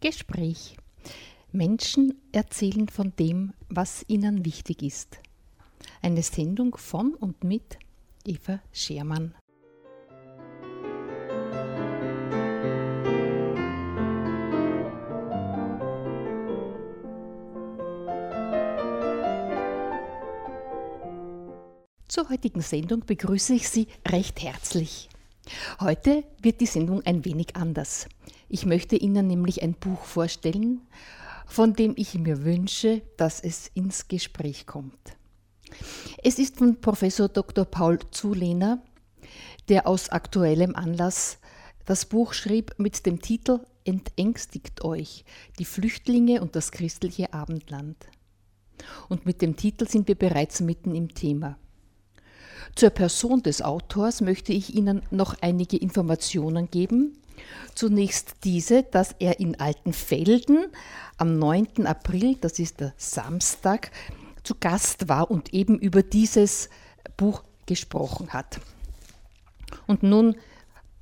Gespräch. Menschen erzählen von dem, was ihnen wichtig ist. Eine Sendung von und mit Eva Schermann. Zur heutigen Sendung begrüße ich Sie recht herzlich. Heute wird die Sendung ein wenig anders. Ich möchte Ihnen nämlich ein Buch vorstellen, von dem ich mir wünsche, dass es ins Gespräch kommt. Es ist von Professor Dr. Paul Zulehner, der aus aktuellem Anlass das Buch schrieb mit dem Titel Entängstigt euch, die Flüchtlinge und das christliche Abendland. Und mit dem Titel sind wir bereits mitten im Thema. Zur Person des Autors möchte ich Ihnen noch einige Informationen geben. Zunächst diese, dass er in Altenfelden am 9. April, das ist der Samstag, zu Gast war und eben über dieses Buch gesprochen hat. Und nun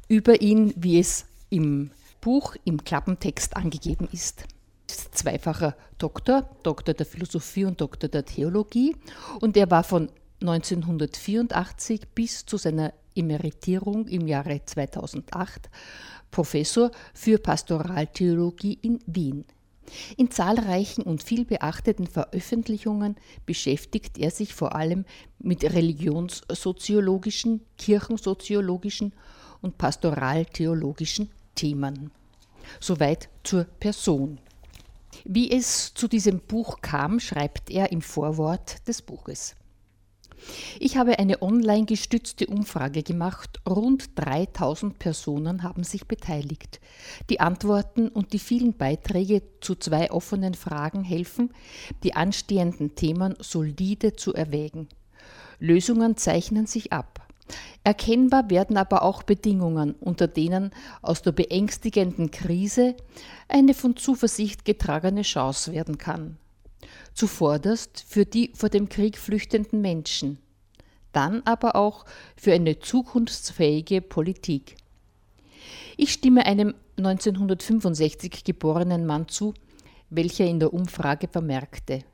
über ihn, wie es im Buch im Klappentext angegeben ist. Zweifacher Doktor, Doktor der Philosophie und Doktor der Theologie und er war von 1984 bis zu seiner Emeritierung im Jahre 2008 Professor für Pastoraltheologie in Wien. In zahlreichen und viel beachteten Veröffentlichungen beschäftigt er sich vor allem mit religionssoziologischen, kirchensoziologischen und pastoraltheologischen Themen. Soweit zur Person. Wie es zu diesem Buch kam, schreibt er im Vorwort des Buches. Ich habe eine online gestützte Umfrage gemacht. Rund 3000 Personen haben sich beteiligt. Die Antworten und die vielen Beiträge zu zwei offenen Fragen helfen, die anstehenden Themen solide zu erwägen. Lösungen zeichnen sich ab. Erkennbar werden aber auch Bedingungen, unter denen aus der beängstigenden Krise eine von Zuversicht getragene Chance werden kann zuvorderst für die vor dem Krieg flüchtenden Menschen, dann aber auch für eine zukunftsfähige Politik. Ich stimme einem 1965 geborenen Mann zu, welcher in der Umfrage vermerkte,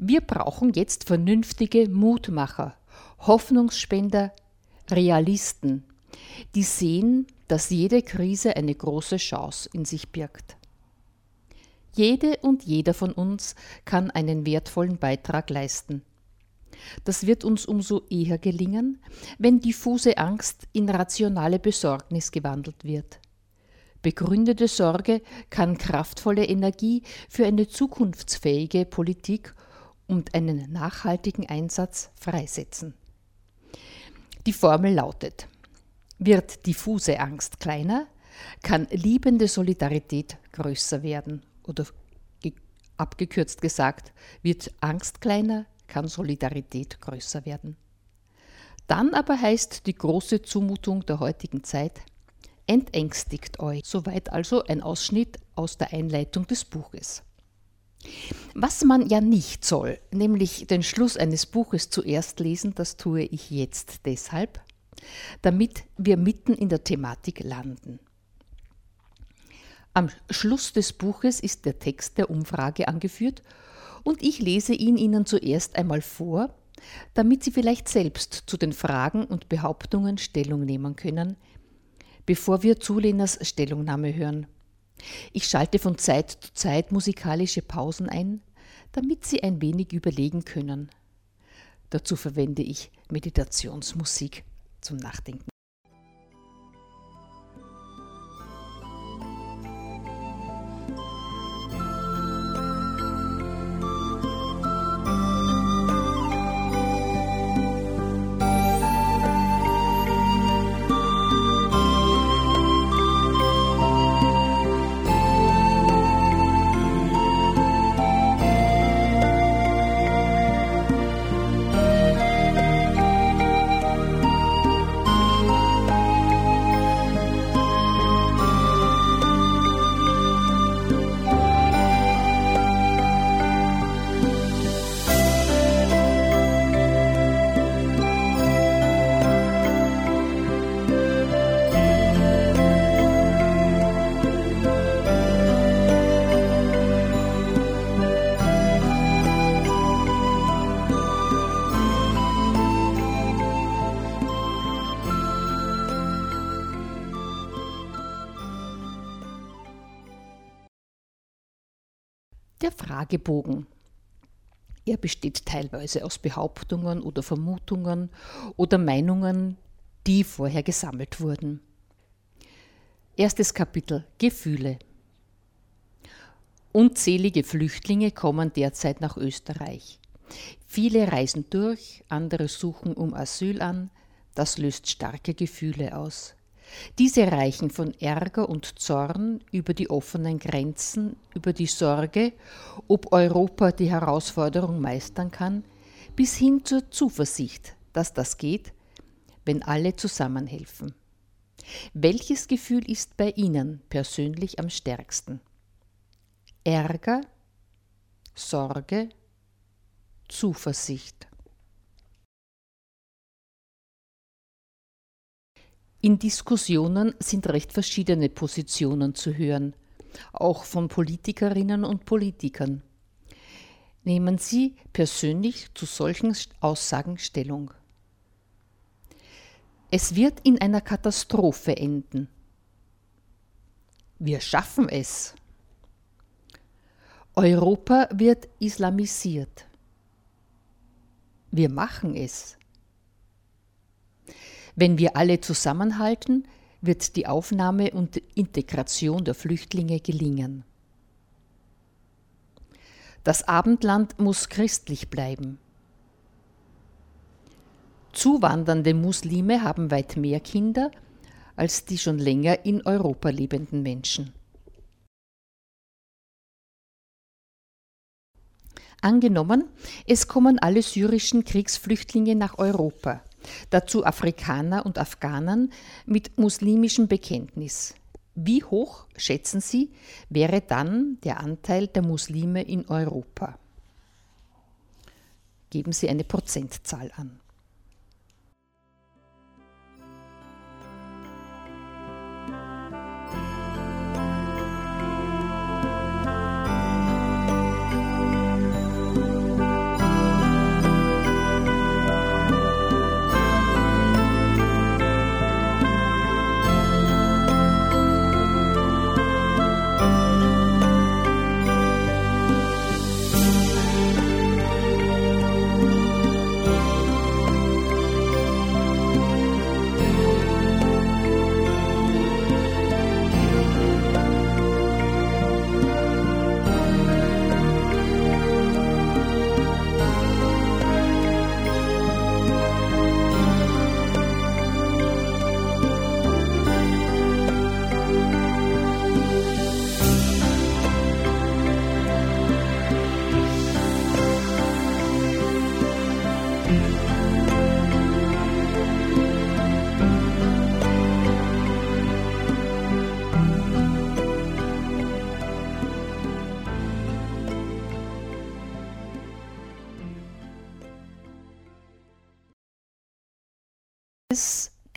wir brauchen jetzt vernünftige Mutmacher, Hoffnungsspender, Realisten, die sehen, dass jede Krise eine große Chance in sich birgt. Jede und jeder von uns kann einen wertvollen Beitrag leisten. Das wird uns umso eher gelingen, wenn diffuse Angst in rationale Besorgnis gewandelt wird. Begründete Sorge kann kraftvolle Energie für eine zukunftsfähige Politik und einen nachhaltigen Einsatz freisetzen. Die Formel lautet, wird diffuse Angst kleiner, kann liebende Solidarität größer werden oder abgekürzt gesagt, wird Angst kleiner, kann Solidarität größer werden. Dann aber heißt die große Zumutung der heutigen Zeit, entängstigt euch. Soweit also ein Ausschnitt aus der Einleitung des Buches. Was man ja nicht soll, nämlich den Schluss eines Buches zuerst lesen, das tue ich jetzt deshalb, damit wir mitten in der Thematik landen. Am Schluss des Buches ist der Text der Umfrage angeführt und ich lese ihn Ihnen zuerst einmal vor, damit Sie vielleicht selbst zu den Fragen und Behauptungen Stellung nehmen können, bevor wir Zulehners Stellungnahme hören. Ich schalte von Zeit zu Zeit musikalische Pausen ein, damit Sie ein wenig überlegen können. Dazu verwende ich Meditationsmusik zum Nachdenken. Der Fragebogen. Er besteht teilweise aus Behauptungen oder Vermutungen oder Meinungen, die vorher gesammelt wurden. Erstes Kapitel Gefühle. Unzählige Flüchtlinge kommen derzeit nach Österreich. Viele reisen durch, andere suchen um Asyl an, das löst starke Gefühle aus. Diese reichen von Ärger und Zorn über die offenen Grenzen, über die Sorge, ob Europa die Herausforderung meistern kann, bis hin zur Zuversicht, dass das geht, wenn alle zusammenhelfen. Welches Gefühl ist bei Ihnen persönlich am stärksten? Ärger, Sorge, Zuversicht. In Diskussionen sind recht verschiedene Positionen zu hören, auch von Politikerinnen und Politikern. Nehmen Sie persönlich zu solchen Aussagen Stellung. Es wird in einer Katastrophe enden. Wir schaffen es. Europa wird islamisiert. Wir machen es. Wenn wir alle zusammenhalten, wird die Aufnahme und Integration der Flüchtlinge gelingen. Das Abendland muss christlich bleiben. Zuwandernde Muslime haben weit mehr Kinder als die schon länger in Europa lebenden Menschen. Angenommen, es kommen alle syrischen Kriegsflüchtlinge nach Europa dazu Afrikaner und Afghanen mit muslimischem Bekenntnis. Wie hoch, schätzen Sie, wäre dann der Anteil der Muslime in Europa? Geben Sie eine Prozentzahl an.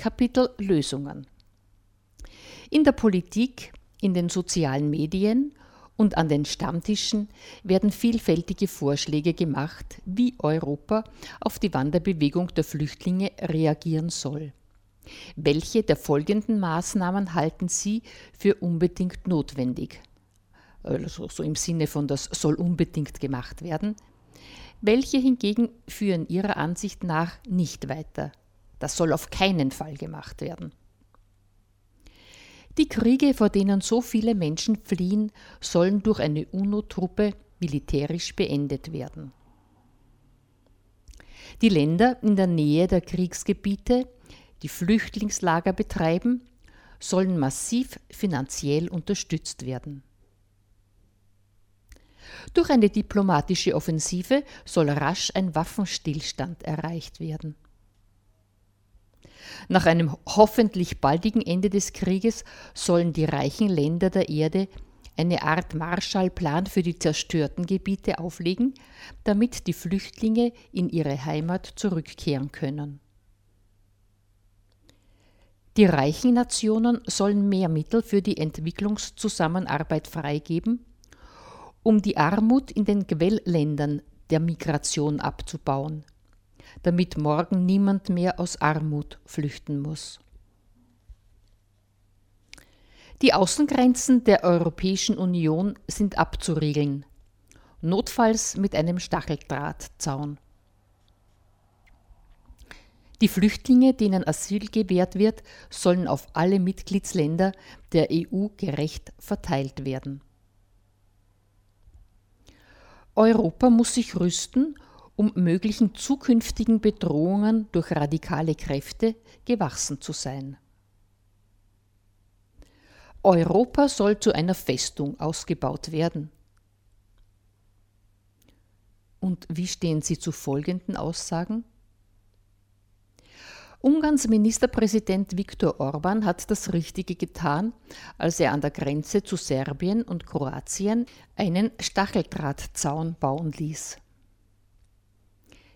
Kapitel Lösungen. In der Politik, in den sozialen Medien und an den Stammtischen werden vielfältige Vorschläge gemacht, wie Europa auf die Wanderbewegung der Flüchtlinge reagieren soll. Welche der folgenden Maßnahmen halten Sie für unbedingt notwendig? Also so im Sinne von das soll unbedingt gemacht werden. Welche hingegen führen Ihrer Ansicht nach nicht weiter? Das soll auf keinen Fall gemacht werden. Die Kriege, vor denen so viele Menschen fliehen, sollen durch eine UNO-Truppe militärisch beendet werden. Die Länder in der Nähe der Kriegsgebiete, die Flüchtlingslager betreiben, sollen massiv finanziell unterstützt werden. Durch eine diplomatische Offensive soll rasch ein Waffenstillstand erreicht werden. Nach einem hoffentlich baldigen Ende des Krieges sollen die reichen Länder der Erde eine Art Marshallplan für die zerstörten Gebiete auflegen, damit die Flüchtlinge in ihre Heimat zurückkehren können. Die reichen Nationen sollen mehr Mittel für die Entwicklungszusammenarbeit freigeben, um die Armut in den Quellländern der Migration abzubauen damit morgen niemand mehr aus Armut flüchten muss. Die Außengrenzen der Europäischen Union sind abzuriegeln notfalls mit einem Stacheldrahtzaun. Die Flüchtlinge, denen Asyl gewährt wird, sollen auf alle Mitgliedsländer der EU gerecht verteilt werden. Europa muss sich rüsten, um möglichen zukünftigen Bedrohungen durch radikale Kräfte gewachsen zu sein. Europa soll zu einer Festung ausgebaut werden. Und wie stehen Sie zu folgenden Aussagen? Ungarns Ministerpräsident Viktor Orban hat das Richtige getan, als er an der Grenze zu Serbien und Kroatien einen Stacheldrahtzaun bauen ließ.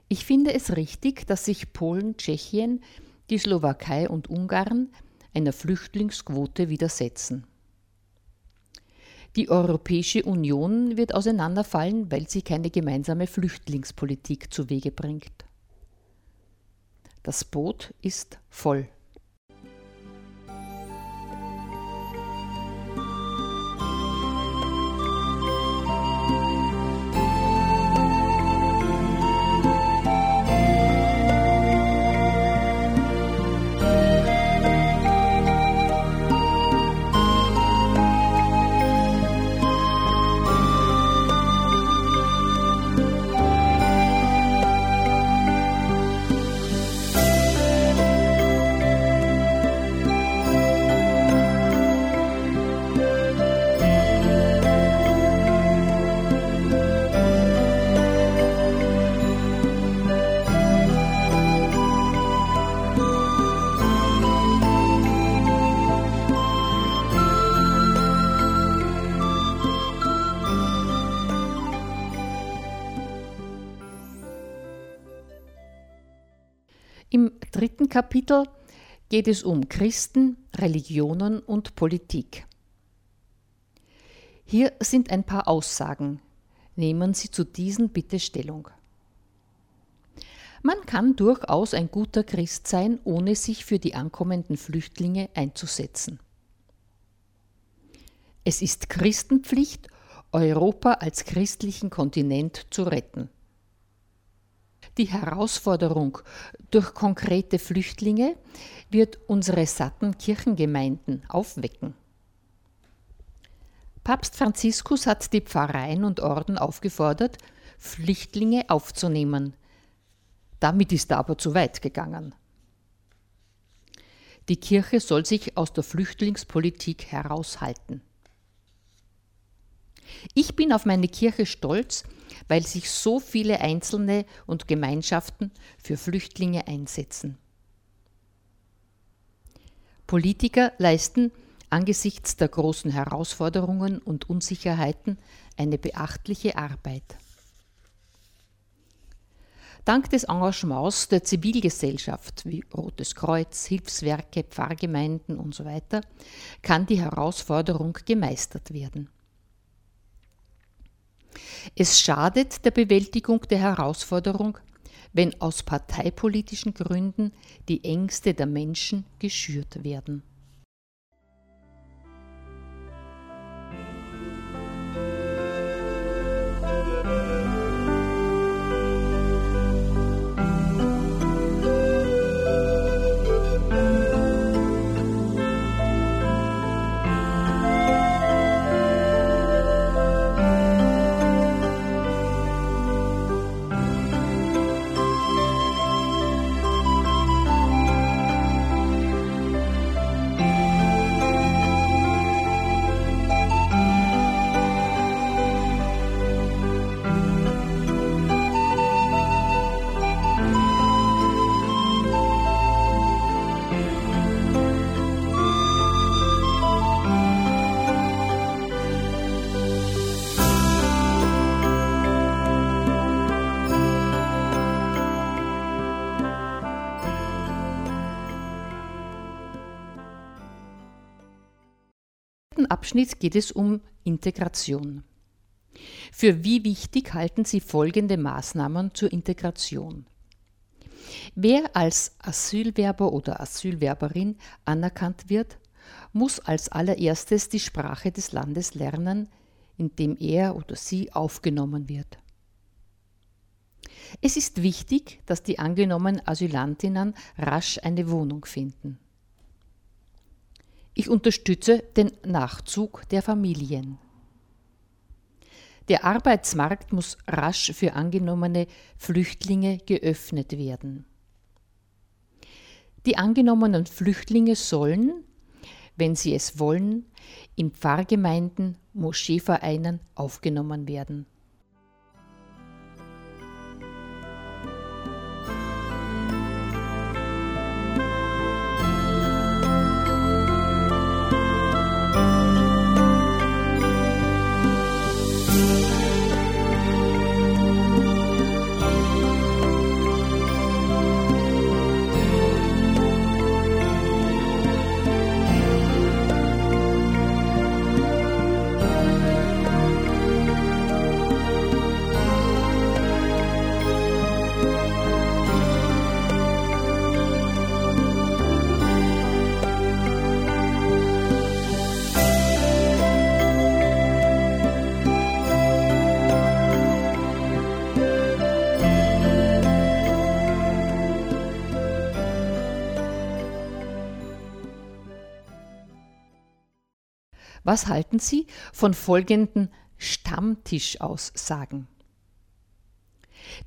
Ich finde es richtig, dass sich Polen, Tschechien, die Slowakei und Ungarn einer Flüchtlingsquote widersetzen. Die Europäische Union wird auseinanderfallen, weil sie keine gemeinsame Flüchtlingspolitik zu Wege bringt. Das Boot ist voll. Kapitel geht es um Christen, Religionen und Politik. Hier sind ein paar Aussagen. Nehmen Sie zu diesen bitte Stellung. Man kann durchaus ein guter Christ sein, ohne sich für die ankommenden Flüchtlinge einzusetzen. Es ist Christenpflicht, Europa als christlichen Kontinent zu retten die Herausforderung durch konkrete Flüchtlinge wird unsere satten Kirchengemeinden aufwecken. Papst Franziskus hat die Pfarreien und Orden aufgefordert, Flüchtlinge aufzunehmen. Damit ist er aber zu weit gegangen. Die Kirche soll sich aus der Flüchtlingspolitik heraushalten. Ich bin auf meine Kirche stolz, weil sich so viele Einzelne und Gemeinschaften für Flüchtlinge einsetzen. Politiker leisten angesichts der großen Herausforderungen und Unsicherheiten eine beachtliche Arbeit. Dank des Engagements der Zivilgesellschaft wie Rotes Kreuz, Hilfswerke, Pfarrgemeinden usw. So kann die Herausforderung gemeistert werden. Es schadet der Bewältigung der Herausforderung, wenn aus parteipolitischen Gründen die Ängste der Menschen geschürt werden. Abschnitt geht es um Integration. Für wie wichtig halten Sie folgende Maßnahmen zur Integration? Wer als Asylwerber oder Asylwerberin anerkannt wird, muss als allererstes die Sprache des Landes lernen, in dem er oder sie aufgenommen wird. Es ist wichtig, dass die angenommenen Asylantinnen rasch eine Wohnung finden. Ich unterstütze den Nachzug der Familien. Der Arbeitsmarkt muss rasch für angenommene Flüchtlinge geöffnet werden. Die angenommenen Flüchtlinge sollen, wenn sie es wollen, in Pfarrgemeinden, Moscheevereinen aufgenommen werden. Was halten Sie von folgenden Stammtischaussagen?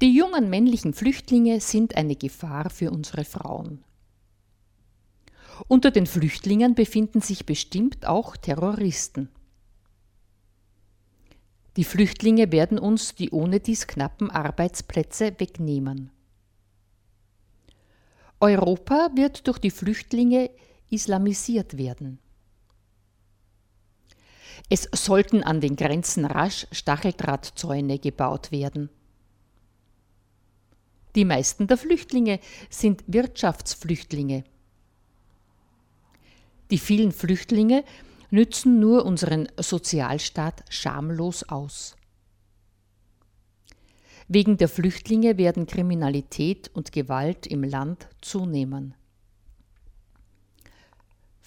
Die jungen männlichen Flüchtlinge sind eine Gefahr für unsere Frauen. Unter den Flüchtlingen befinden sich bestimmt auch Terroristen. Die Flüchtlinge werden uns die ohne dies knappen Arbeitsplätze wegnehmen. Europa wird durch die Flüchtlinge islamisiert werden. Es sollten an den Grenzen rasch Stacheldrahtzäune gebaut werden. Die meisten der Flüchtlinge sind Wirtschaftsflüchtlinge. Die vielen Flüchtlinge nützen nur unseren Sozialstaat schamlos aus. Wegen der Flüchtlinge werden Kriminalität und Gewalt im Land zunehmen.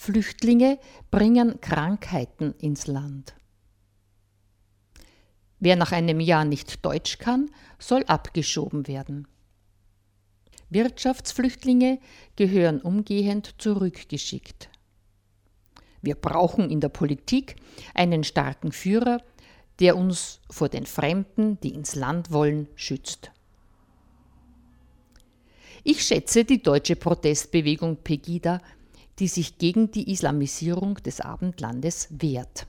Flüchtlinge bringen Krankheiten ins Land. Wer nach einem Jahr nicht Deutsch kann, soll abgeschoben werden. Wirtschaftsflüchtlinge gehören umgehend zurückgeschickt. Wir brauchen in der Politik einen starken Führer, der uns vor den Fremden, die ins Land wollen, schützt. Ich schätze die deutsche Protestbewegung Pegida die sich gegen die Islamisierung des Abendlandes wehrt.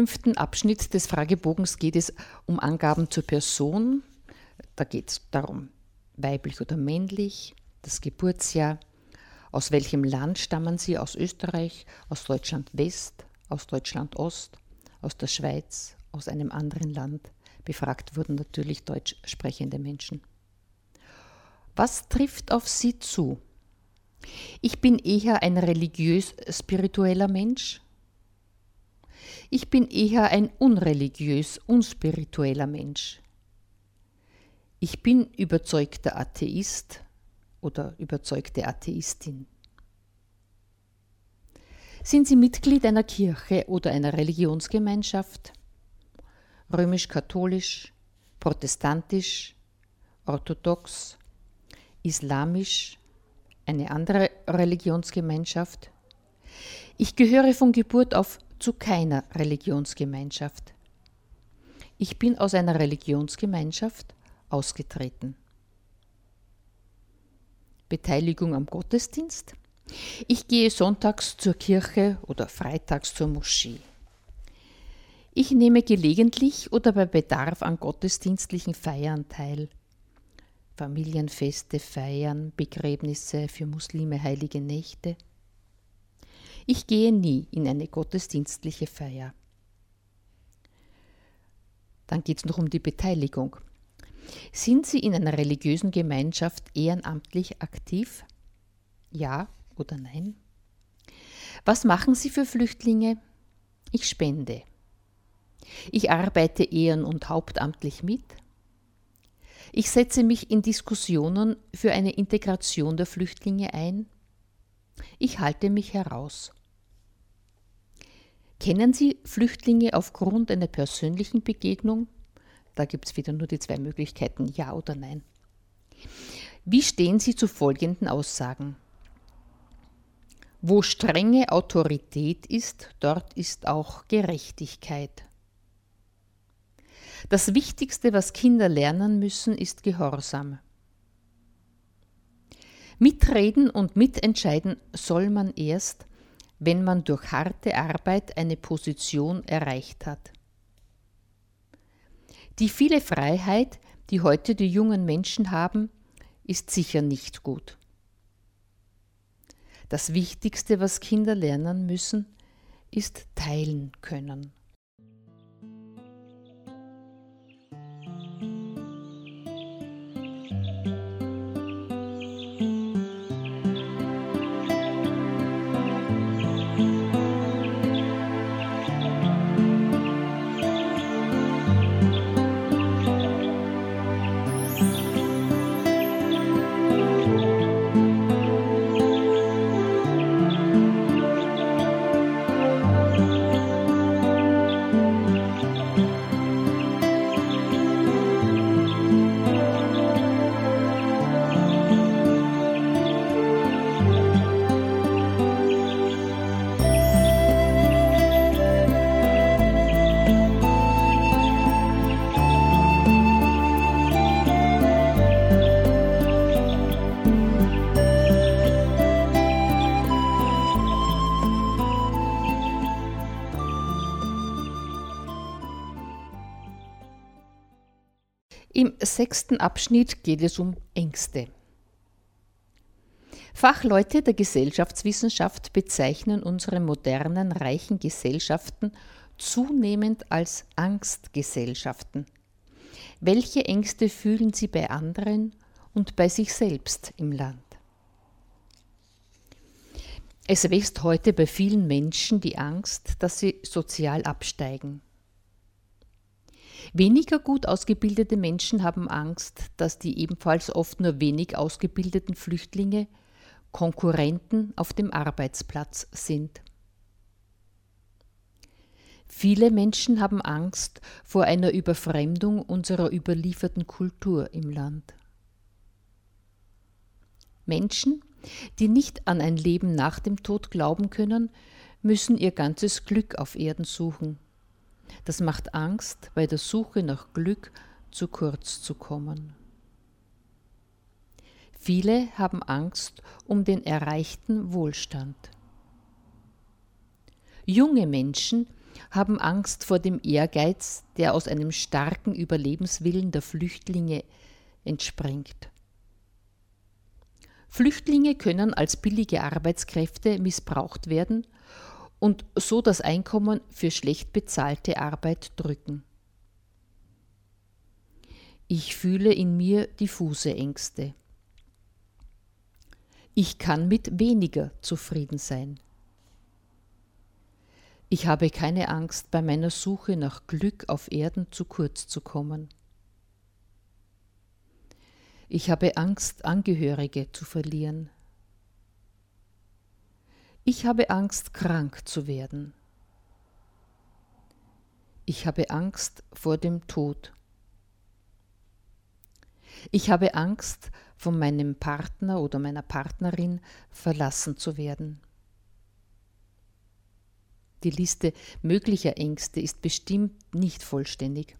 Fünften Abschnitt des Fragebogens geht es um Angaben zur Person. Da geht es darum, weiblich oder männlich, das Geburtsjahr, aus welchem Land stammen Sie, aus Österreich, aus Deutschland West, aus Deutschland Ost, aus der Schweiz, aus einem anderen Land. Befragt wurden natürlich deutsch sprechende Menschen. Was trifft auf Sie zu? Ich bin eher ein religiös-spiritueller Mensch, ich bin eher ein unreligiös, unspiritueller Mensch. Ich bin überzeugter Atheist oder überzeugte Atheistin. Sind Sie Mitglied einer Kirche oder einer Religionsgemeinschaft? Römisch-katholisch, protestantisch, orthodox, islamisch, eine andere Religionsgemeinschaft? Ich gehöre von Geburt auf zu keiner Religionsgemeinschaft. Ich bin aus einer Religionsgemeinschaft ausgetreten. Beteiligung am Gottesdienst? Ich gehe sonntags zur Kirche oder freitags zur Moschee. Ich nehme gelegentlich oder bei Bedarf an gottesdienstlichen Feiern teil. Familienfeste, Feiern, Begräbnisse für Muslime, heilige Nächte. Ich gehe nie in eine gottesdienstliche Feier. Dann geht es noch um die Beteiligung. Sind Sie in einer religiösen Gemeinschaft ehrenamtlich aktiv? Ja oder nein? Was machen Sie für Flüchtlinge? Ich spende. Ich arbeite ehren- und hauptamtlich mit. Ich setze mich in Diskussionen für eine Integration der Flüchtlinge ein. Ich halte mich heraus. Kennen Sie Flüchtlinge aufgrund einer persönlichen Begegnung? Da gibt es wieder nur die zwei Möglichkeiten, ja oder nein. Wie stehen Sie zu folgenden Aussagen? Wo strenge Autorität ist, dort ist auch Gerechtigkeit. Das Wichtigste, was Kinder lernen müssen, ist Gehorsam. Mitreden und mitentscheiden soll man erst, wenn man durch harte Arbeit eine Position erreicht hat. Die viele Freiheit, die heute die jungen Menschen haben, ist sicher nicht gut. Das Wichtigste, was Kinder lernen müssen, ist teilen können. Sechsten Abschnitt geht es um Ängste. Fachleute der Gesellschaftswissenschaft bezeichnen unsere modernen, reichen Gesellschaften zunehmend als Angstgesellschaften. Welche Ängste fühlen sie bei anderen und bei sich selbst im Land? Es wächst heute bei vielen Menschen die Angst, dass sie sozial absteigen. Weniger gut ausgebildete Menschen haben Angst, dass die ebenfalls oft nur wenig ausgebildeten Flüchtlinge Konkurrenten auf dem Arbeitsplatz sind. Viele Menschen haben Angst vor einer Überfremdung unserer überlieferten Kultur im Land. Menschen, die nicht an ein Leben nach dem Tod glauben können, müssen ihr ganzes Glück auf Erden suchen das macht Angst, bei der Suche nach Glück zu kurz zu kommen. Viele haben Angst um den erreichten Wohlstand. Junge Menschen haben Angst vor dem Ehrgeiz, der aus einem starken Überlebenswillen der Flüchtlinge entspringt. Flüchtlinge können als billige Arbeitskräfte missbraucht werden und so das Einkommen für schlecht bezahlte Arbeit drücken. Ich fühle in mir diffuse Ängste. Ich kann mit weniger zufrieden sein. Ich habe keine Angst, bei meiner Suche nach Glück auf Erden zu kurz zu kommen. Ich habe Angst, Angehörige zu verlieren. Ich habe Angst, krank zu werden. Ich habe Angst vor dem Tod. Ich habe Angst, von meinem Partner oder meiner Partnerin verlassen zu werden. Die Liste möglicher Ängste ist bestimmt nicht vollständig.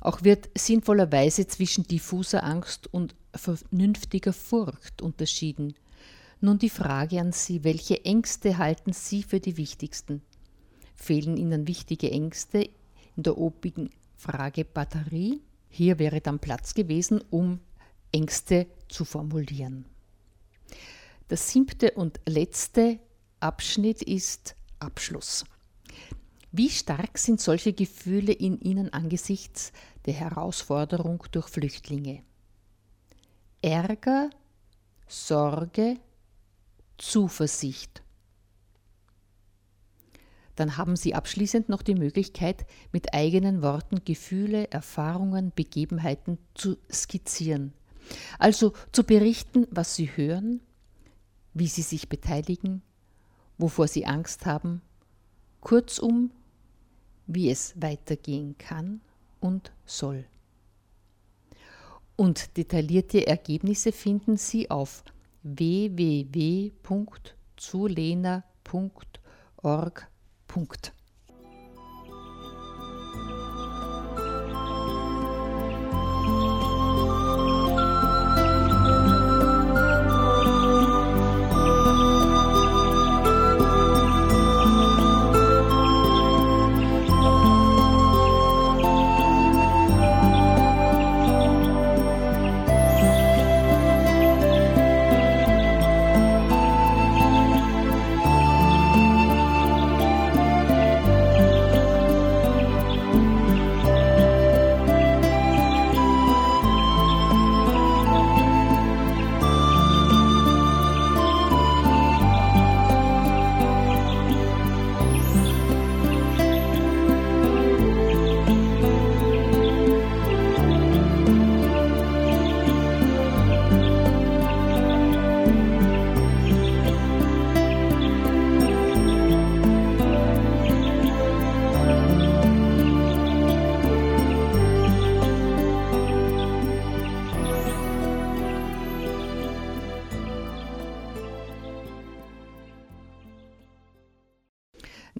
Auch wird sinnvollerweise zwischen diffuser Angst und vernünftiger Furcht unterschieden. Nun die Frage an Sie, welche Ängste halten Sie für die wichtigsten? Fehlen Ihnen wichtige Ängste in der obigen Frage Batterie? Hier wäre dann Platz gewesen, um Ängste zu formulieren. Der siebte und letzte Abschnitt ist Abschluss. Wie stark sind solche Gefühle in Ihnen angesichts der Herausforderung durch Flüchtlinge? Ärger, Sorge, Zuversicht. Dann haben Sie abschließend noch die Möglichkeit, mit eigenen Worten Gefühle, Erfahrungen, Begebenheiten zu skizzieren. Also zu berichten, was Sie hören, wie Sie sich beteiligen, wovor Sie Angst haben, kurzum, wie es weitergehen kann und soll. Und detaillierte Ergebnisse finden Sie auf www.zulena.org.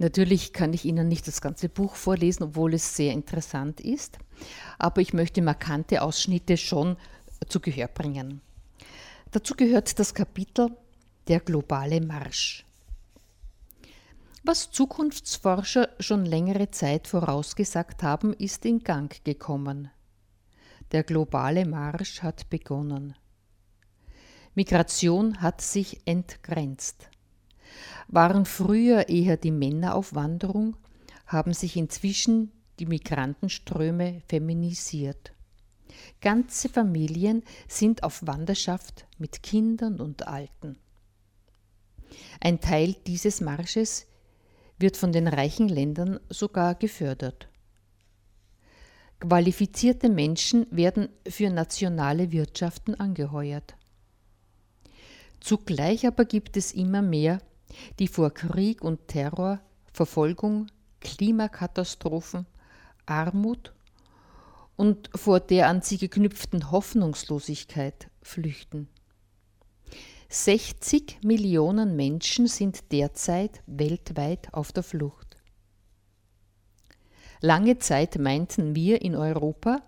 Natürlich kann ich Ihnen nicht das ganze Buch vorlesen, obwohl es sehr interessant ist, aber ich möchte markante Ausschnitte schon zu Gehör bringen. Dazu gehört das Kapitel Der globale Marsch. Was Zukunftsforscher schon längere Zeit vorausgesagt haben, ist in Gang gekommen. Der globale Marsch hat begonnen. Migration hat sich entgrenzt. Waren früher eher die Männer auf Wanderung, haben sich inzwischen die Migrantenströme feminisiert. Ganze Familien sind auf Wanderschaft mit Kindern und Alten. Ein Teil dieses Marsches wird von den reichen Ländern sogar gefördert. Qualifizierte Menschen werden für nationale Wirtschaften angeheuert. Zugleich aber gibt es immer mehr die vor Krieg und Terror, Verfolgung, Klimakatastrophen, Armut und vor der an sie geknüpften Hoffnungslosigkeit flüchten. 60 Millionen Menschen sind derzeit weltweit auf der Flucht. Lange Zeit meinten wir in Europa,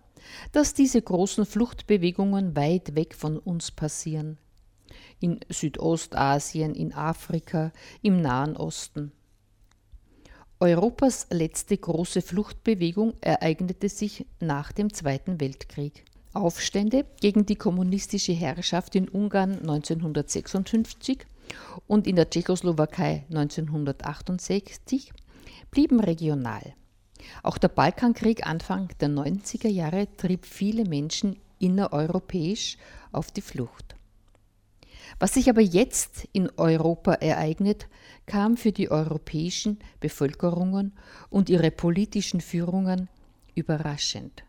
dass diese großen Fluchtbewegungen weit weg von uns passieren in Südostasien, in Afrika, im Nahen Osten. Europas letzte große Fluchtbewegung ereignete sich nach dem Zweiten Weltkrieg. Aufstände gegen die kommunistische Herrschaft in Ungarn 1956 und in der Tschechoslowakei 1968 blieben regional. Auch der Balkankrieg Anfang der 90er Jahre trieb viele Menschen innereuropäisch auf die Flucht. Was sich aber jetzt in Europa ereignet, kam für die europäischen Bevölkerungen und ihre politischen Führungen überraschend.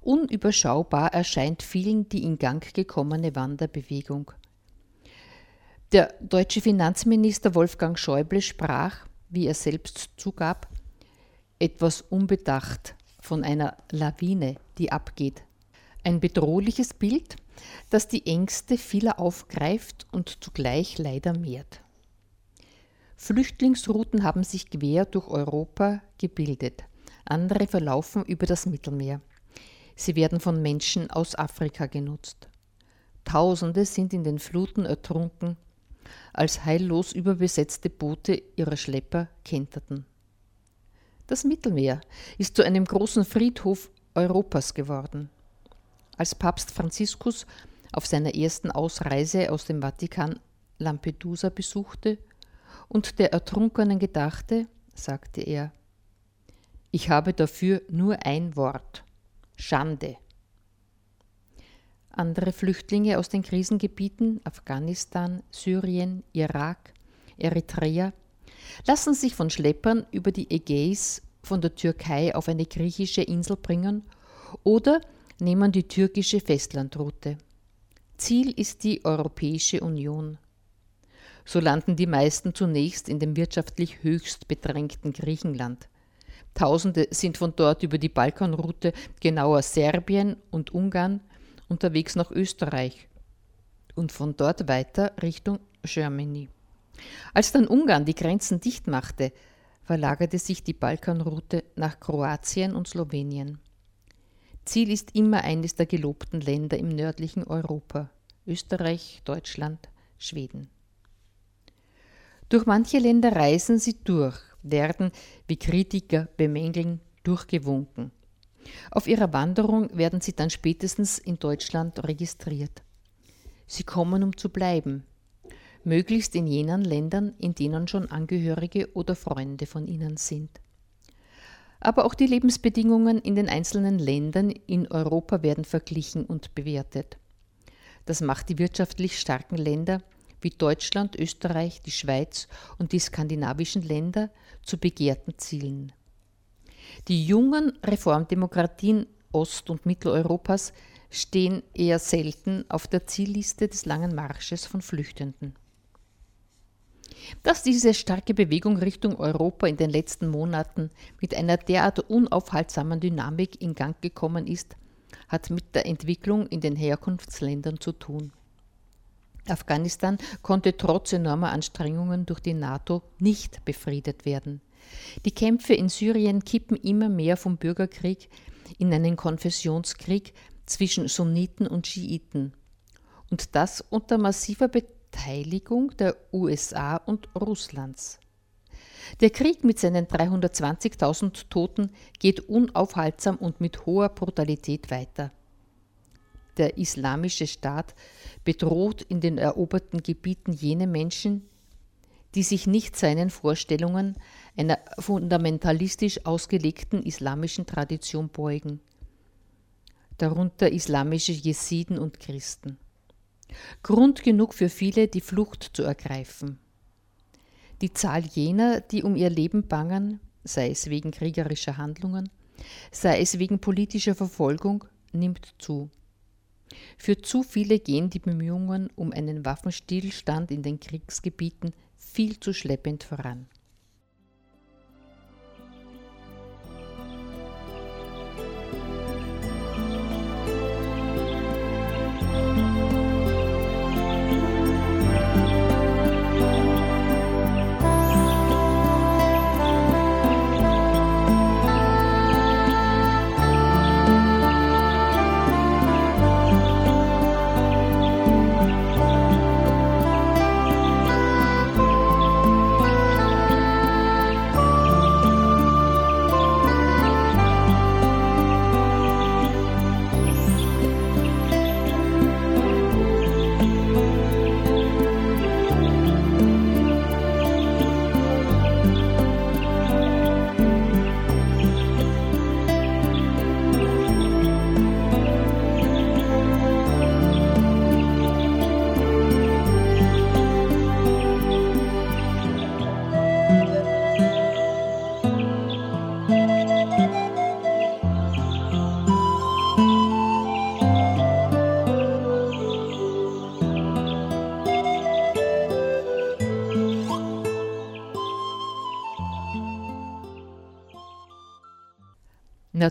Unüberschaubar erscheint vielen die in Gang gekommene Wanderbewegung. Der deutsche Finanzminister Wolfgang Schäuble sprach, wie er selbst zugab, etwas unbedacht von einer Lawine, die abgeht. Ein bedrohliches Bild, das die Ängste vieler aufgreift und zugleich leider mehrt. Flüchtlingsrouten haben sich quer durch Europa gebildet. Andere verlaufen über das Mittelmeer. Sie werden von Menschen aus Afrika genutzt. Tausende sind in den Fluten ertrunken, als heillos überbesetzte Boote ihrer Schlepper kenterten. Das Mittelmeer ist zu einem großen Friedhof Europas geworden. Als Papst Franziskus auf seiner ersten Ausreise aus dem Vatikan Lampedusa besuchte und der Ertrunkenen gedachte, sagte er, ich habe dafür nur ein Wort Schande. Andere Flüchtlinge aus den Krisengebieten Afghanistan, Syrien, Irak, Eritrea lassen sich von Schleppern über die Ägäis von der Türkei auf eine griechische Insel bringen oder nehmen die türkische Festlandroute. Ziel ist die Europäische Union. So landen die meisten zunächst in dem wirtschaftlich höchst bedrängten Griechenland. Tausende sind von dort über die Balkanroute, genauer Serbien und Ungarn, unterwegs nach Österreich und von dort weiter Richtung Germany. Als dann Ungarn die Grenzen dicht machte, verlagerte sich die Balkanroute nach Kroatien und Slowenien. Ziel ist immer eines der gelobten Länder im nördlichen Europa Österreich, Deutschland, Schweden. Durch manche Länder reisen sie durch, werden, wie Kritiker bemängeln, durchgewunken. Auf ihrer Wanderung werden sie dann spätestens in Deutschland registriert. Sie kommen, um zu bleiben, möglichst in jenen Ländern, in denen schon Angehörige oder Freunde von ihnen sind. Aber auch die Lebensbedingungen in den einzelnen Ländern in Europa werden verglichen und bewertet. Das macht die wirtschaftlich starken Länder wie Deutschland, Österreich, die Schweiz und die skandinavischen Länder zu begehrten Zielen. Die jungen Reformdemokratien Ost- und Mitteleuropas stehen eher selten auf der Zielliste des langen Marsches von Flüchtenden. Dass diese starke Bewegung Richtung Europa in den letzten Monaten mit einer derart unaufhaltsamen Dynamik in Gang gekommen ist, hat mit der Entwicklung in den Herkunftsländern zu tun. Afghanistan konnte trotz enormer Anstrengungen durch die NATO nicht befriedet werden. Die Kämpfe in Syrien kippen immer mehr vom Bürgerkrieg in einen Konfessionskrieg zwischen Sunniten und Schiiten. Und das unter massiver Beteiligung der USA und Russlands. Der Krieg mit seinen 320.000 Toten geht unaufhaltsam und mit hoher Brutalität weiter. Der islamische Staat bedroht in den eroberten Gebieten jene Menschen, die sich nicht seinen Vorstellungen einer fundamentalistisch ausgelegten islamischen Tradition beugen, darunter islamische Jesiden und Christen. Grund genug für viele, die Flucht zu ergreifen. Die Zahl jener, die um ihr Leben bangen, sei es wegen kriegerischer Handlungen, sei es wegen politischer Verfolgung, nimmt zu. Für zu viele gehen die Bemühungen um einen Waffenstillstand in den Kriegsgebieten viel zu schleppend voran.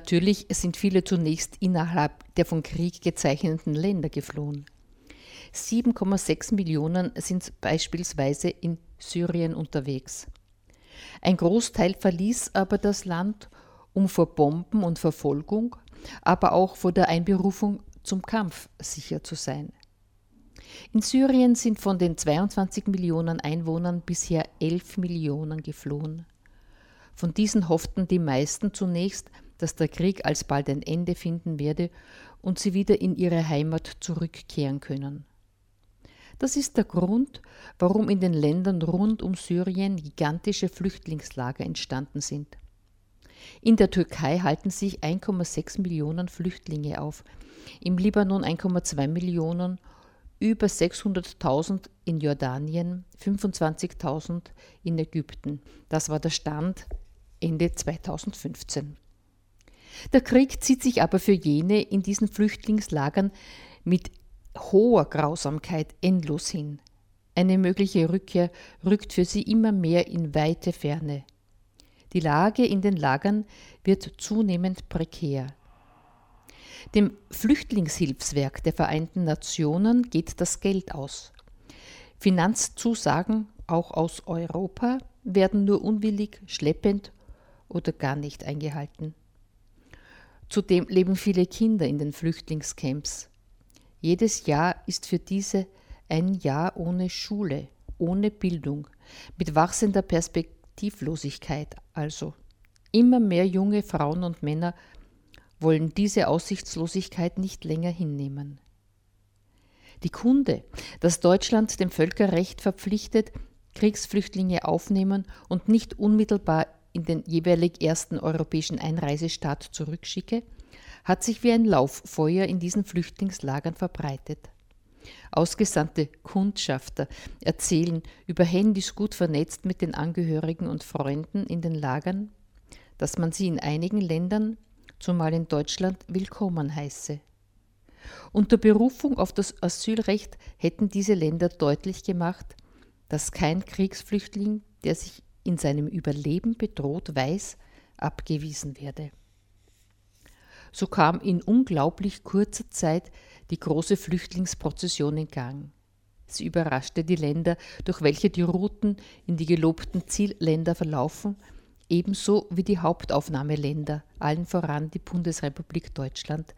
Natürlich sind viele zunächst innerhalb der vom Krieg gezeichneten Länder geflohen. 7,6 Millionen sind beispielsweise in Syrien unterwegs. Ein Großteil verließ aber das Land, um vor Bomben und Verfolgung, aber auch vor der Einberufung zum Kampf sicher zu sein. In Syrien sind von den 22 Millionen Einwohnern bisher 11 Millionen geflohen. Von diesen hofften die meisten zunächst, dass der Krieg alsbald ein Ende finden werde und sie wieder in ihre Heimat zurückkehren können. Das ist der Grund, warum in den Ländern rund um Syrien gigantische Flüchtlingslager entstanden sind. In der Türkei halten sich 1,6 Millionen Flüchtlinge auf, im Libanon 1,2 Millionen, über 600.000 in Jordanien, 25.000 in Ägypten. Das war der Stand Ende 2015. Der Krieg zieht sich aber für jene in diesen Flüchtlingslagern mit hoher Grausamkeit endlos hin. Eine mögliche Rückkehr rückt für sie immer mehr in weite Ferne. Die Lage in den Lagern wird zunehmend prekär. Dem Flüchtlingshilfswerk der Vereinten Nationen geht das Geld aus. Finanzzusagen, auch aus Europa, werden nur unwillig, schleppend oder gar nicht eingehalten. Zudem leben viele Kinder in den Flüchtlingscamps. Jedes Jahr ist für diese ein Jahr ohne Schule, ohne Bildung, mit wachsender Perspektivlosigkeit also. Immer mehr junge Frauen und Männer wollen diese Aussichtslosigkeit nicht länger hinnehmen. Die Kunde, dass Deutschland dem Völkerrecht verpflichtet, Kriegsflüchtlinge aufnehmen und nicht unmittelbar in den jeweilig ersten europäischen Einreisestaat zurückschicke, hat sich wie ein Lauffeuer in diesen Flüchtlingslagern verbreitet. Ausgesandte Kundschafter erzählen über Handys gut vernetzt mit den Angehörigen und Freunden in den Lagern, dass man sie in einigen Ländern, zumal in Deutschland, willkommen heiße. Unter Berufung auf das Asylrecht hätten diese Länder deutlich gemacht, dass kein Kriegsflüchtling, der sich in seinem Überleben bedroht weiß, abgewiesen werde. So kam in unglaublich kurzer Zeit die große Flüchtlingsprozession in Gang. Sie überraschte die Länder, durch welche die Routen in die gelobten Zielländer verlaufen, ebenso wie die Hauptaufnahmeländer, allen voran die Bundesrepublik Deutschland,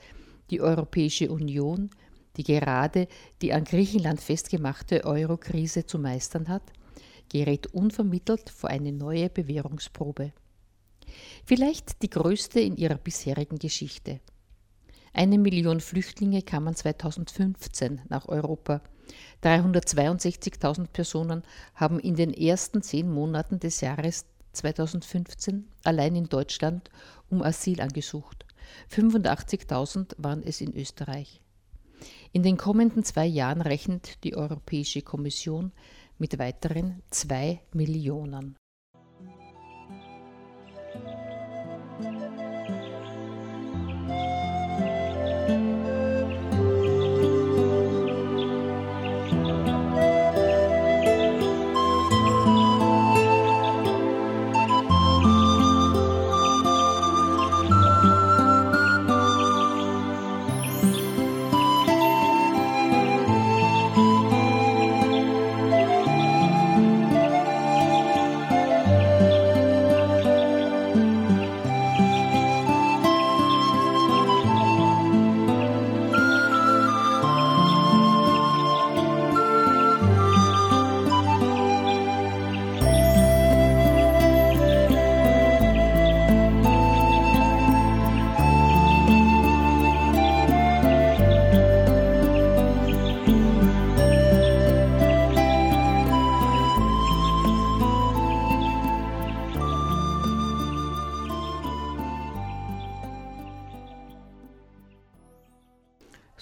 die Europäische Union, die gerade die an Griechenland festgemachte Eurokrise zu meistern hat, gerät unvermittelt vor eine neue Bewährungsprobe. Vielleicht die größte in ihrer bisherigen Geschichte. Eine Million Flüchtlinge kamen 2015 nach Europa. 362.000 Personen haben in den ersten zehn Monaten des Jahres 2015 allein in Deutschland um Asyl angesucht. 85.000 waren es in Österreich. In den kommenden zwei Jahren rechnet die Europäische Kommission mit weiteren zwei Millionen.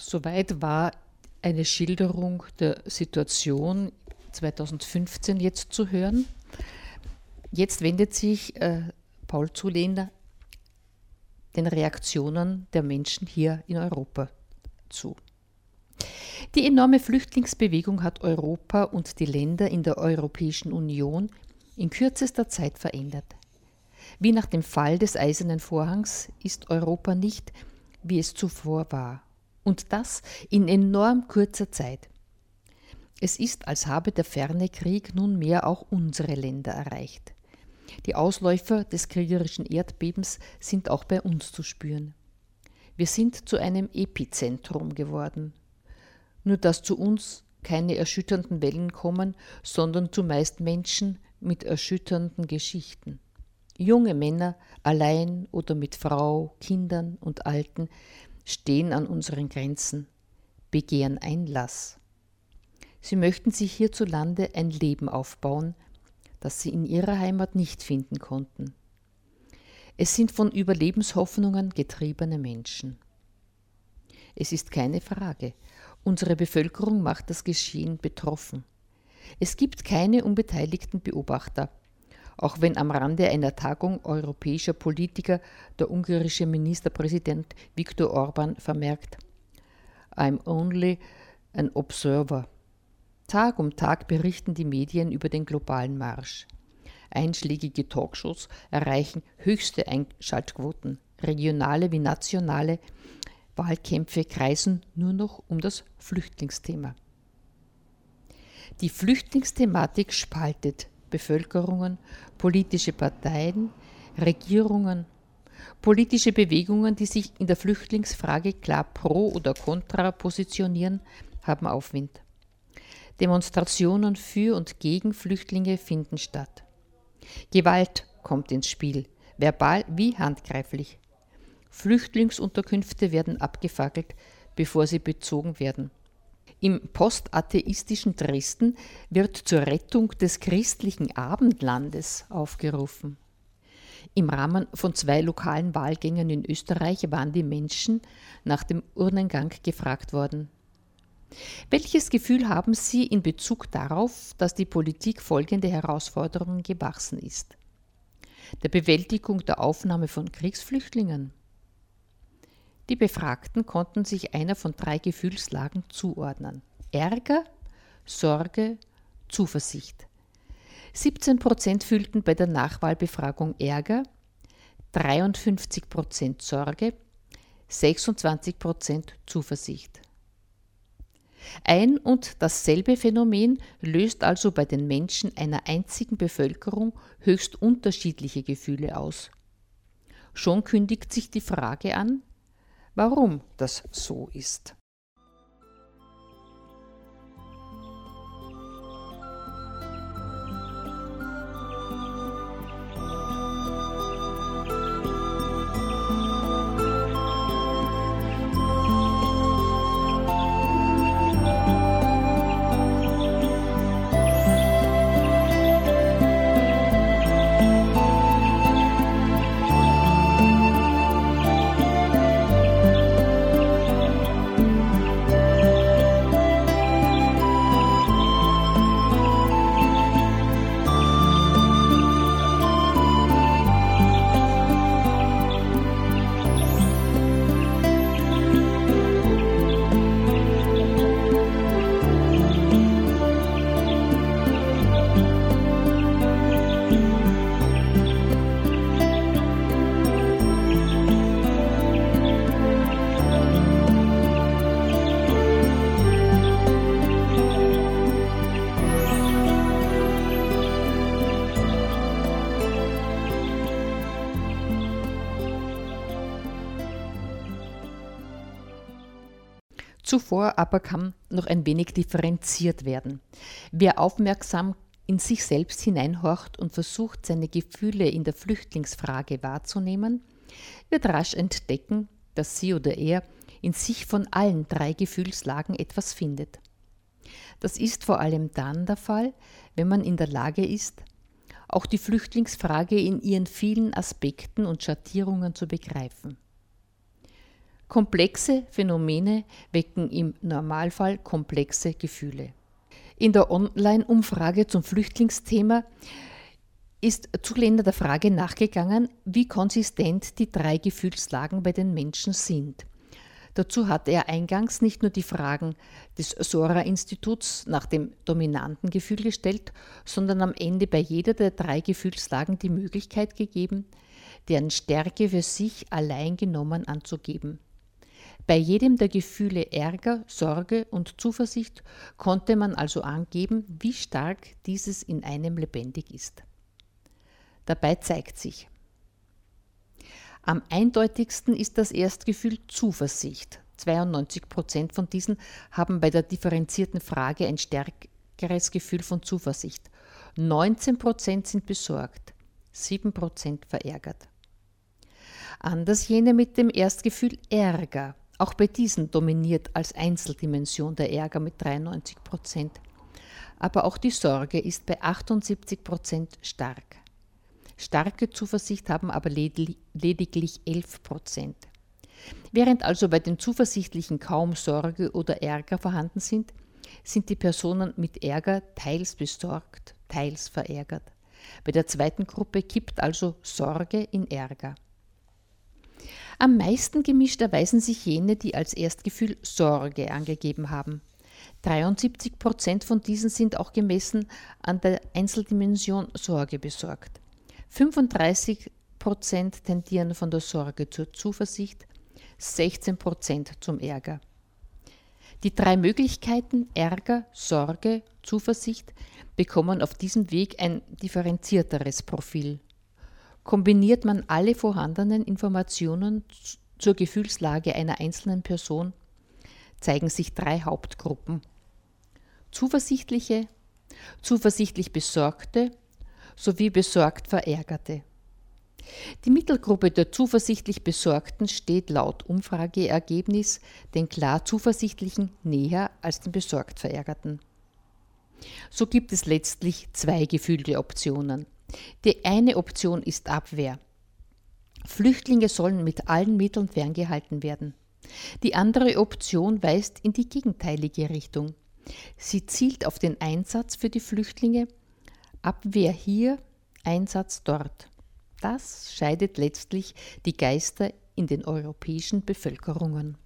Soweit war eine Schilderung der Situation 2015 jetzt zu hören. Jetzt wendet sich äh, Paul Zulehner den Reaktionen der Menschen hier in Europa zu. Die enorme Flüchtlingsbewegung hat Europa und die Länder in der Europäischen Union in kürzester Zeit verändert. Wie nach dem Fall des Eisernen Vorhangs ist Europa nicht, wie es zuvor war. Und das in enorm kurzer Zeit. Es ist, als habe der ferne Krieg nunmehr auch unsere Länder erreicht. Die Ausläufer des kriegerischen Erdbebens sind auch bei uns zu spüren. Wir sind zu einem Epizentrum geworden. Nur dass zu uns keine erschütternden Wellen kommen, sondern zumeist Menschen mit erschütternden Geschichten. Junge Männer, allein oder mit Frau, Kindern und Alten, stehen an unseren Grenzen, begehren Einlass. Sie möchten sich hierzulande ein Leben aufbauen, das sie in ihrer Heimat nicht finden konnten. Es sind von Überlebenshoffnungen getriebene Menschen. Es ist keine Frage, unsere Bevölkerung macht das Geschehen betroffen. Es gibt keine unbeteiligten Beobachter, auch wenn am Rande einer Tagung europäischer Politiker der ungarische Ministerpräsident Viktor Orban vermerkt, I'm only an observer. Tag um Tag berichten die Medien über den globalen Marsch. Einschlägige Talkshows erreichen höchste Einschaltquoten. Regionale wie nationale Wahlkämpfe kreisen nur noch um das Flüchtlingsthema. Die Flüchtlingsthematik spaltet Bevölkerungen, politische Parteien, Regierungen, politische Bewegungen, die sich in der Flüchtlingsfrage klar pro oder contra positionieren, haben Aufwind. Demonstrationen für und gegen Flüchtlinge finden statt. Gewalt kommt ins Spiel, verbal wie handgreiflich. Flüchtlingsunterkünfte werden abgefackelt, bevor sie bezogen werden. Im postatheistischen Dresden wird zur Rettung des christlichen Abendlandes aufgerufen. Im Rahmen von zwei lokalen Wahlgängen in Österreich waren die Menschen nach dem Urnengang gefragt worden. Welches Gefühl haben Sie in Bezug darauf, dass die Politik folgende Herausforderungen gewachsen ist? Der Bewältigung der Aufnahme von Kriegsflüchtlingen. Die Befragten konnten sich einer von drei Gefühlslagen zuordnen. Ärger, Sorge, Zuversicht. 17 Prozent fühlten bei der Nachwahlbefragung Ärger, 53 Prozent Sorge, 26 Prozent Zuversicht. Ein und dasselbe Phänomen löst also bei den Menschen einer einzigen Bevölkerung höchst unterschiedliche Gefühle aus. Schon kündigt sich die Frage an, warum das so ist. Zuvor aber kann noch ein wenig differenziert werden. Wer aufmerksam in sich selbst hineinhorcht und versucht, seine Gefühle in der Flüchtlingsfrage wahrzunehmen, wird rasch entdecken, dass sie oder er in sich von allen drei Gefühlslagen etwas findet. Das ist vor allem dann der Fall, wenn man in der Lage ist, auch die Flüchtlingsfrage in ihren vielen Aspekten und Schattierungen zu begreifen. Komplexe Phänomene wecken im Normalfall komplexe Gefühle. In der Online-Umfrage zum Flüchtlingsthema ist Zuländer der Frage nachgegangen, wie konsistent die drei Gefühlslagen bei den Menschen sind. Dazu hatte er eingangs nicht nur die Fragen des Sora-Instituts nach dem dominanten Gefühl gestellt, sondern am Ende bei jeder der drei Gefühlslagen die Möglichkeit gegeben, deren Stärke für sich allein genommen anzugeben. Bei jedem der Gefühle Ärger, Sorge und Zuversicht konnte man also angeben, wie stark dieses in einem lebendig ist. Dabei zeigt sich, am eindeutigsten ist das Erstgefühl Zuversicht. 92 Prozent von diesen haben bei der differenzierten Frage ein stärkeres Gefühl von Zuversicht. 19 Prozent sind besorgt, 7 Prozent verärgert. Anders jene mit dem Erstgefühl Ärger. Auch bei diesen dominiert als Einzeldimension der Ärger mit 93 Prozent. Aber auch die Sorge ist bei 78 Prozent stark. Starke Zuversicht haben aber lediglich 11 Prozent. Während also bei den Zuversichtlichen kaum Sorge oder Ärger vorhanden sind, sind die Personen mit Ärger teils besorgt, teils verärgert. Bei der zweiten Gruppe kippt also Sorge in Ärger. Am meisten gemischt erweisen sich jene, die als Erstgefühl Sorge angegeben haben. 73 Prozent von diesen sind auch gemessen an der Einzeldimension Sorge besorgt. 35 Prozent tendieren von der Sorge zur Zuversicht, 16 Prozent zum Ärger. Die drei Möglichkeiten Ärger, Sorge, Zuversicht bekommen auf diesem Weg ein differenzierteres Profil. Kombiniert man alle vorhandenen Informationen zur Gefühlslage einer einzelnen Person, zeigen sich drei Hauptgruppen. Zuversichtliche, zuversichtlich Besorgte sowie besorgt Verärgerte. Die Mittelgruppe der zuversichtlich Besorgten steht laut Umfrageergebnis den klar Zuversichtlichen näher als den besorgt Verärgerten. So gibt es letztlich zwei gefühlte Optionen. Die eine Option ist Abwehr. Flüchtlinge sollen mit allen Mitteln ferngehalten werden. Die andere Option weist in die gegenteilige Richtung. Sie zielt auf den Einsatz für die Flüchtlinge Abwehr hier, Einsatz dort. Das scheidet letztlich die Geister in den europäischen Bevölkerungen.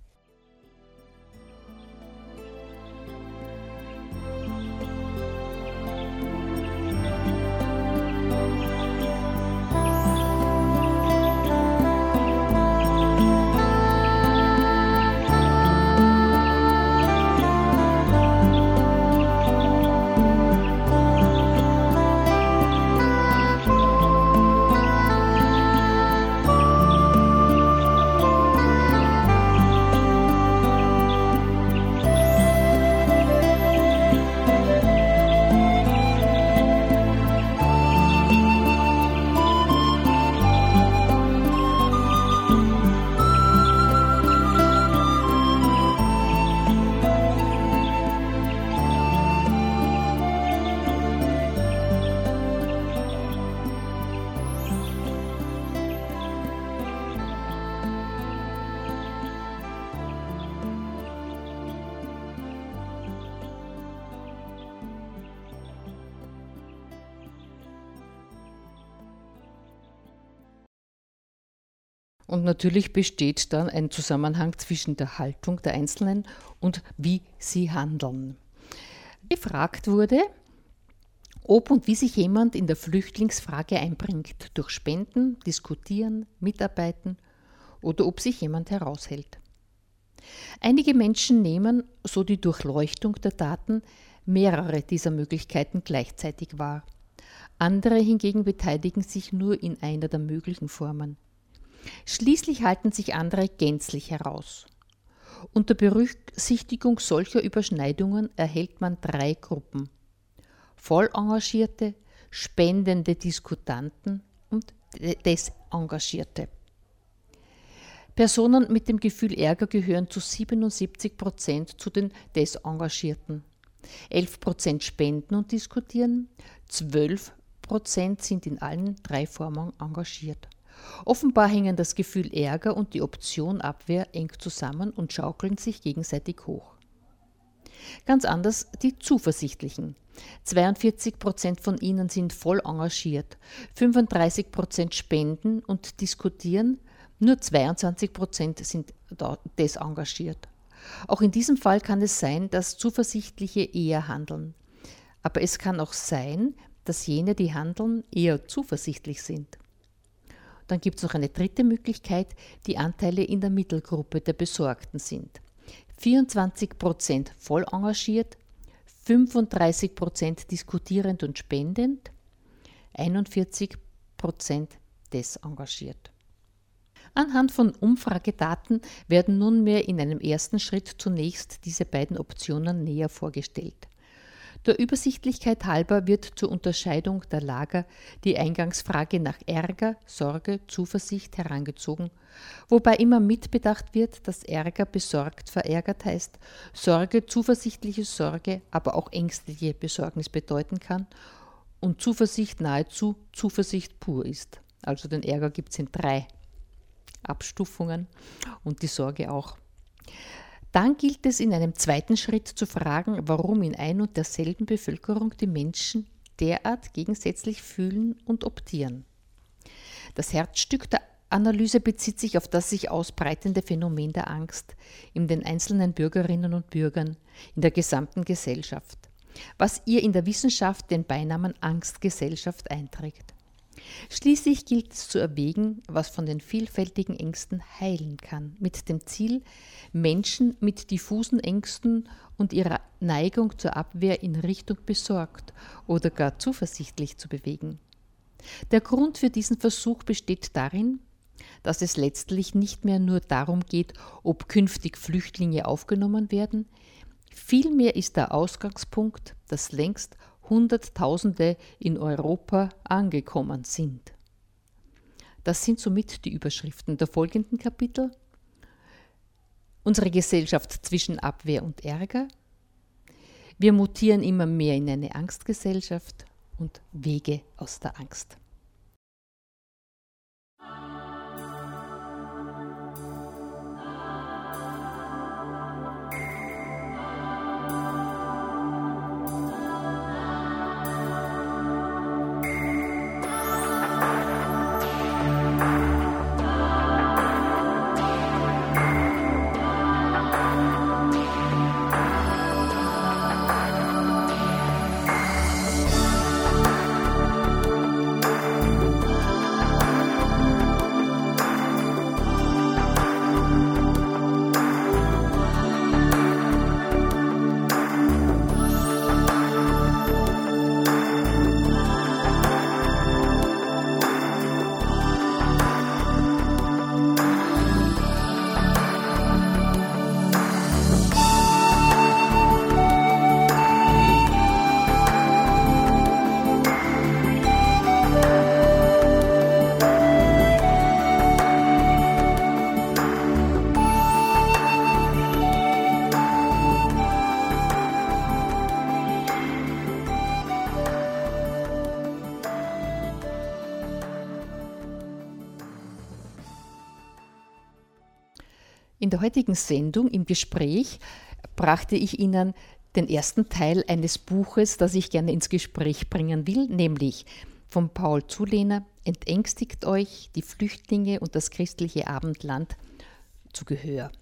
Und natürlich besteht dann ein Zusammenhang zwischen der Haltung der Einzelnen und wie sie handeln. Gefragt wurde, ob und wie sich jemand in der Flüchtlingsfrage einbringt, durch Spenden, Diskutieren, Mitarbeiten oder ob sich jemand heraushält. Einige Menschen nehmen, so die Durchleuchtung der Daten, mehrere dieser Möglichkeiten gleichzeitig wahr. Andere hingegen beteiligen sich nur in einer der möglichen Formen. Schließlich halten sich andere gänzlich heraus. Unter Berücksichtigung solcher Überschneidungen erhält man drei Gruppen. Voll engagierte, spendende Diskutanten und Desengagierte. Personen mit dem Gefühl Ärger gehören zu 77 Prozent zu den Desengagierten. 11 Prozent spenden und diskutieren, 12 Prozent sind in allen drei Formen engagiert. Offenbar hängen das Gefühl Ärger und die Option Abwehr eng zusammen und schaukeln sich gegenseitig hoch. Ganz anders die Zuversichtlichen. 42 Prozent von ihnen sind voll engagiert, 35 Prozent spenden und diskutieren, Nur 22 Prozent sind desengagiert. Auch in diesem Fall kann es sein, dass Zuversichtliche eher handeln. Aber es kann auch sein, dass jene, die handeln, eher zuversichtlich sind. Dann gibt es noch eine dritte Möglichkeit, die Anteile in der Mittelgruppe der Besorgten sind. 24 Prozent voll engagiert, 35 Prozent diskutierend und spendend, 41 Prozent desengagiert. Anhand von Umfragedaten werden nunmehr in einem ersten Schritt zunächst diese beiden Optionen näher vorgestellt. Der Übersichtlichkeit halber wird zur Unterscheidung der Lager die Eingangsfrage nach Ärger, Sorge, Zuversicht herangezogen, wobei immer mitbedacht wird, dass Ärger besorgt verärgert heißt, Sorge zuversichtliche Sorge, aber auch ängstliche Besorgnis bedeuten kann und Zuversicht nahezu Zuversicht pur ist. Also den Ärger gibt es in drei Abstufungen und die Sorge auch. Dann gilt es in einem zweiten Schritt zu fragen, warum in ein und derselben Bevölkerung die Menschen derart gegensätzlich fühlen und optieren. Das Herzstück der Analyse bezieht sich auf das sich ausbreitende Phänomen der Angst in den einzelnen Bürgerinnen und Bürgern, in der gesamten Gesellschaft, was ihr in der Wissenschaft den Beinamen Angstgesellschaft einträgt. Schließlich gilt es zu erwägen, was von den vielfältigen Ängsten heilen kann, mit dem Ziel, Menschen mit diffusen Ängsten und ihrer Neigung zur Abwehr in Richtung besorgt oder gar zuversichtlich zu bewegen. Der Grund für diesen Versuch besteht darin, dass es letztlich nicht mehr nur darum geht, ob künftig Flüchtlinge aufgenommen werden, vielmehr ist der Ausgangspunkt, dass längst Hunderttausende in Europa angekommen sind. Das sind somit die Überschriften der folgenden Kapitel. Unsere Gesellschaft zwischen Abwehr und Ärger. Wir mutieren immer mehr in eine Angstgesellschaft und Wege aus der Angst. Heutigen Sendung im Gespräch brachte ich Ihnen den ersten Teil eines Buches, das ich gerne ins Gespräch bringen will, nämlich von Paul Zulehner Entängstigt euch die Flüchtlinge und das christliche Abendland zu Gehör.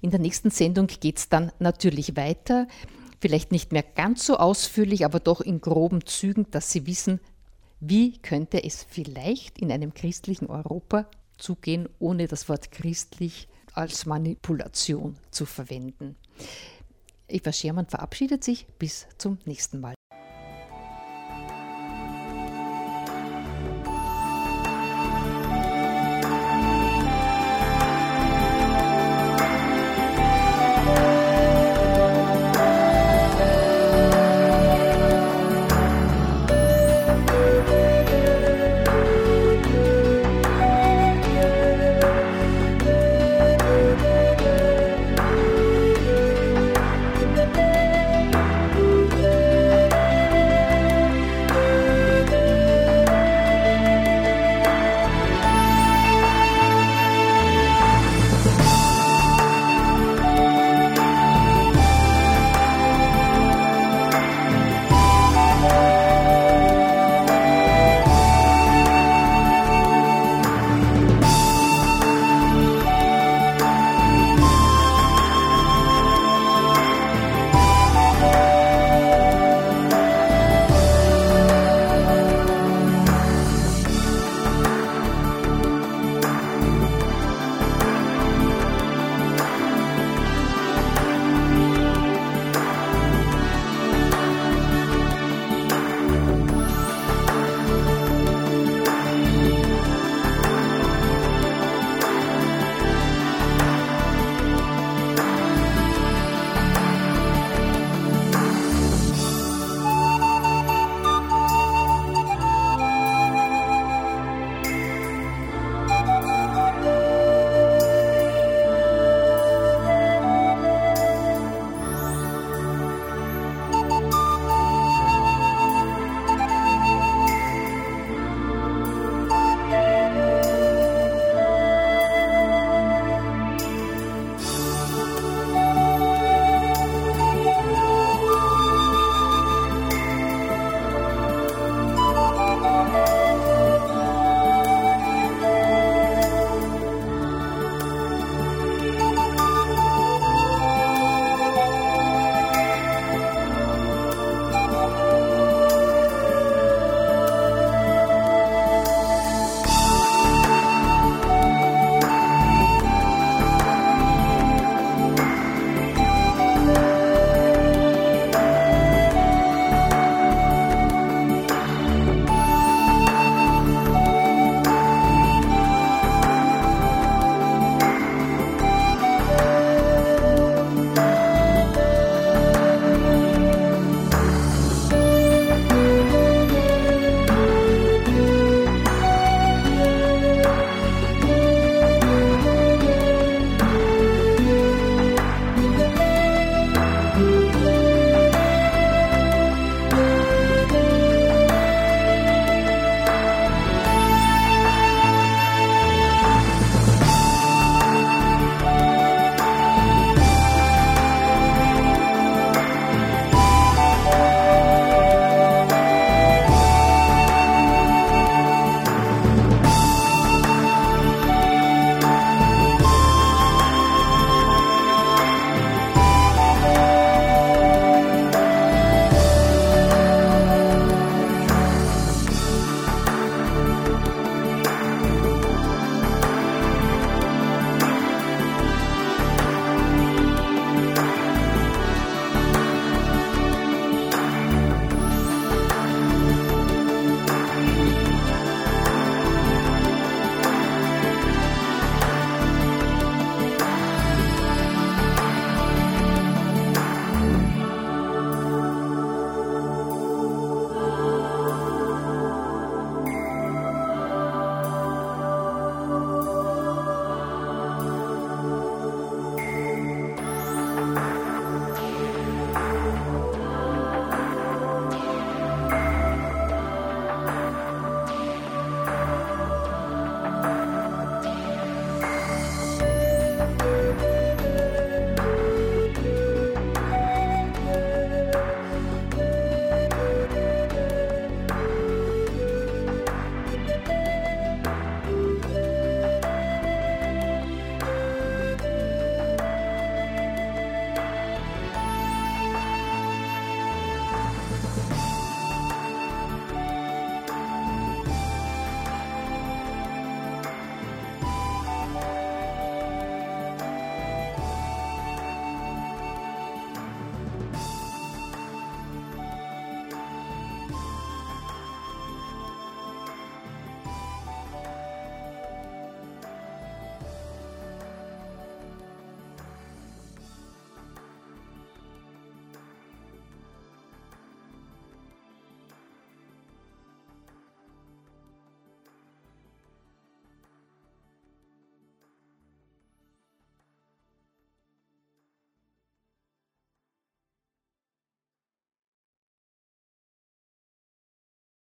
In der nächsten Sendung geht es dann natürlich weiter, vielleicht nicht mehr ganz so ausführlich, aber doch in groben Zügen, dass Sie wissen, wie könnte es vielleicht in einem christlichen Europa zugehen, ohne das Wort christlich als Manipulation zu verwenden. Eva Schermann verabschiedet sich bis zum nächsten Mal.